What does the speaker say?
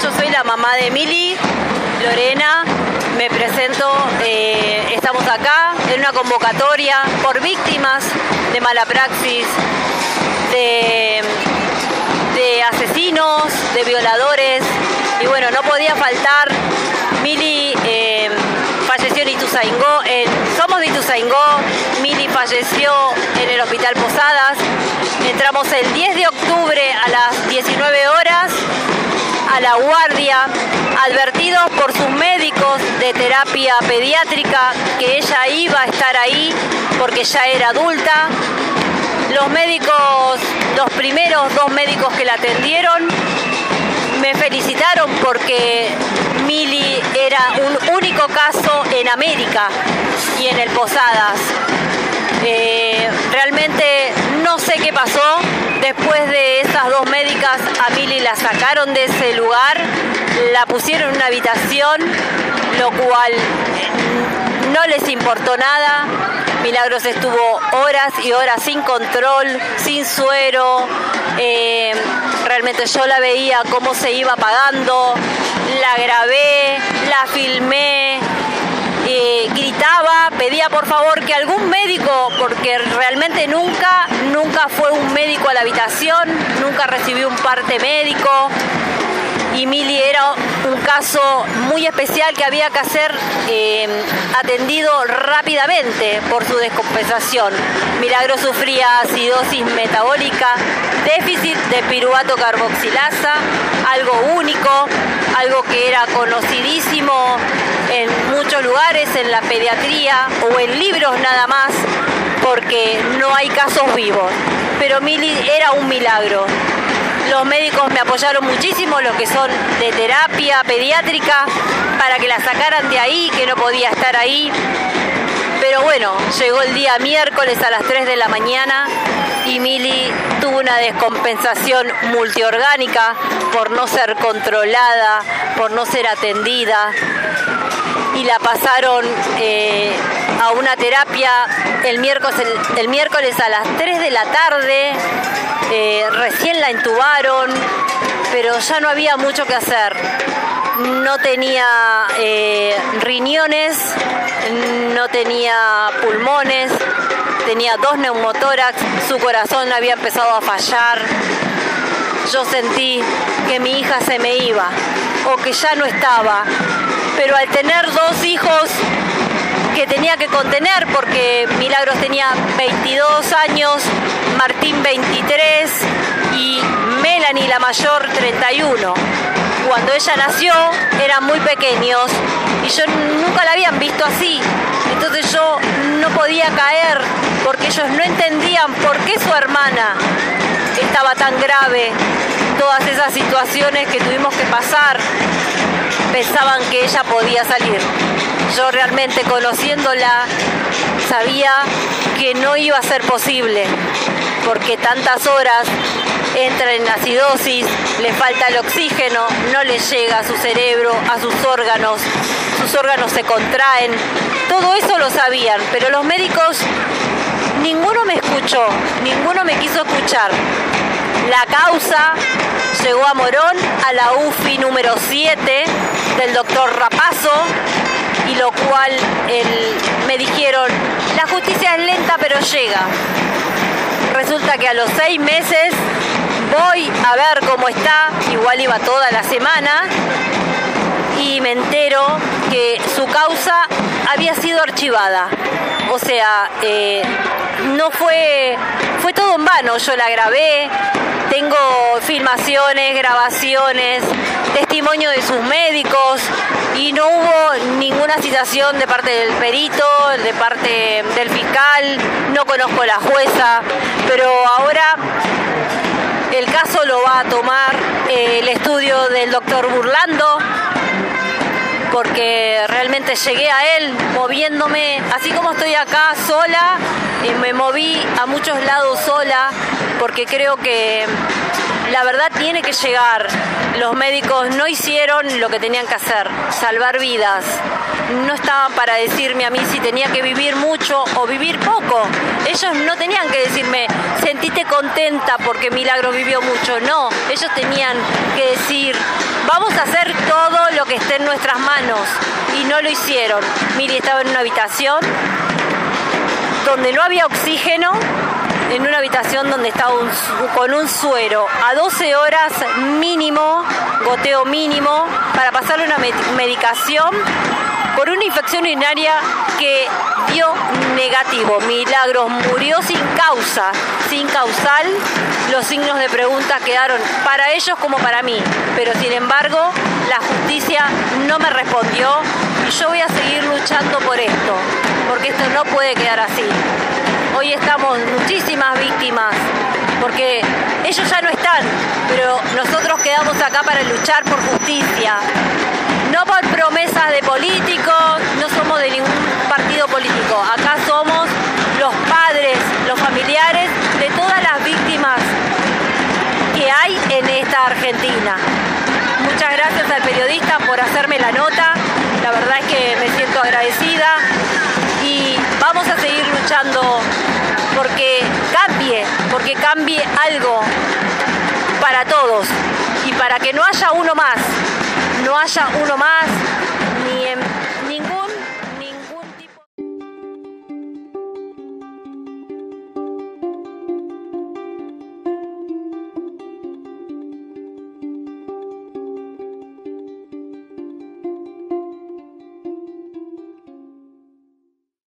Yo soy la mamá de Mili, Lorena. Me presento, eh, estamos acá en una convocatoria por víctimas de mala praxis, de, asesinos, de violadores. Y bueno, no podía faltar. Mili eh, falleció en Ituzaingó, somos de Ituzaingó. Mili falleció en el Hospital Posadas. Entramos el 10 de octubre a las 19 horas a la guardia, advertidos por sus médicos de terapia pediátrica que ella iba a estar ahí porque ya era adulta. Los médicos, los primeros dos médicos que la atendieron, me felicitaron porque Mili era un único caso en América y en el Posadas. Eh, realmente no sé qué pasó. Después de esas dos médicas, a Mili la sacaron de ese lugar, la pusieron en una habitación, lo cual no les importó nada. Milagros estuvo horas y horas sin control, sin suero. Eh, realmente yo la veía cómo se iba apagando, la grabé, la filmé, gritaba, pedía por favor que algún médico, porque realmente nunca, nunca fue un médico a la habitación, nunca recibió un parte médico. Y Mili era un caso muy especial que había que hacer eh, atendido rápidamente por su descompensación. Milagro sufría acidosis metabólica, déficit de piruvato carboxilasa, algo único, algo que era conocidísimo en muchos lugares, en la pediatría o en libros nada más, porque no hay casos vivos. Pero Mili era un milagro. Los médicos me apoyaron muchísimo, los que son de terapia pediátrica, para que la sacaran de ahí, que no podía estar ahí. Pero bueno, llegó el día miércoles a las 3 de la mañana y Mili tuvo una descompensación multiorgánica por no ser controlada, por no ser atendida y la pasaron eh, a una terapia el miércoles, el, miércoles a las 3 de la tarde, eh, recién la intubaron, pero ya no había mucho que hacer. No tenía eh, riñones, no tenía pulmones, tenía dos neumotórax, su corazón había empezado a fallar. Yo sentí que mi hija se me iba o que ya no estaba pero al tener dos hijos que tenía que contener porque Milagros tenía 22 años, Martín 23 y Melanie la mayor 31. Cuando ella nació eran muy pequeños y yo nunca la habían visto así. Entonces yo no podía caer porque ellos no entendían por qué su hermana estaba tan grave, todas esas situaciones que tuvimos que pasar pensaban que ella podía salir. Yo realmente conociéndola sabía que no iba a ser posible, porque tantas horas entra en acidosis, le falta el oxígeno, no le llega a su cerebro, a sus órganos, sus órganos se contraen. Todo eso lo sabían, pero los médicos, ninguno me escuchó, ninguno me quiso escuchar. La causa llegó a Morón a la UFI número 7 del doctor Rapazo y lo cual me dijeron, la justicia es lenta pero llega. Resulta que a los seis meses voy a ver cómo está, igual iba toda la semana, y me entero que su causa había sido archivada. O sea, eh, no fue, fue todo en vano, yo la grabé, tengo filmaciones, grabaciones, testimonio de sus médicos y no hubo ninguna citación de parte del perito, de parte del fiscal, no conozco la jueza, pero ahora el caso lo va a tomar eh, el estudio del doctor Burlando, porque realmente llegué a él moviéndome, así como estoy acá sola, y me moví a muchos lados sola, porque creo que la verdad tiene que llegar. Los médicos no hicieron lo que tenían que hacer, salvar vidas. No estaban para decirme a mí si tenía que vivir mucho o vivir poco. Ellos no tenían que decirme, sentite contenta porque Milagro vivió mucho. No, ellos tenían que decir, vamos a hacer todo lo que esté en nuestras manos. Y no lo hicieron. Miri estaba en una habitación donde no había oxígeno, en una habitación donde estaba con un suero a 12 horas mínimo, goteo mínimo, para pasarle una medicación por una infección urinaria que dio negativo. Milagros murió sin causa, sin causal. Los signos de pregunta quedaron para ellos como para mí. Pero sin embargo, la justicia no me respondió y yo voy a seguir luchando por esto, porque esto no puede quedar así. Hoy estamos muchísimas víctimas, porque ellos ya no están, pero nosotros quedamos acá para luchar por justicia. No por promesas de políticos, no somos de ningún partido político. Acá somos los padres, los familiares de todas las víctimas que hay en esta Argentina. Muchas gracias al periodista por hacerme la nota. La verdad es que me siento agradecida porque cambie, porque cambie algo para todos. Y para que no haya uno más, no haya uno más ni en